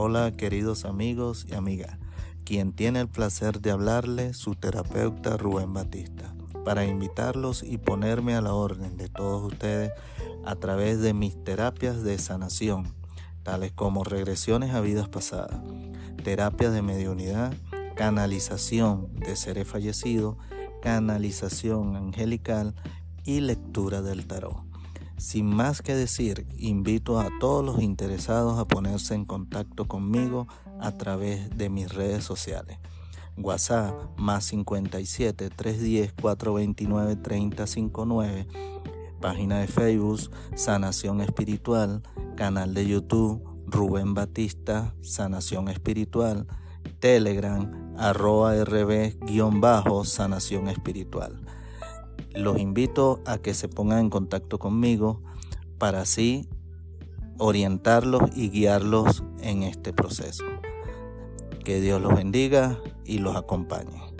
Hola queridos amigos y amigas, quien tiene el placer de hablarle, su terapeuta Rubén Batista, para invitarlos y ponerme a la orden de todos ustedes a través de mis terapias de sanación, tales como regresiones a vidas pasadas, terapias de mediunidad, canalización de seres fallecidos, canalización angelical y lectura del tarot. Sin más que decir, invito a todos los interesados a ponerse en contacto conmigo a través de mis redes sociales. WhatsApp más 57 310 429 3059. Página de Facebook Sanación Espiritual. Canal de YouTube Rubén Batista Sanación Espiritual. Telegram arroba rb-sanación espiritual. Los invito a que se pongan en contacto conmigo para así orientarlos y guiarlos en este proceso. Que Dios los bendiga y los acompañe.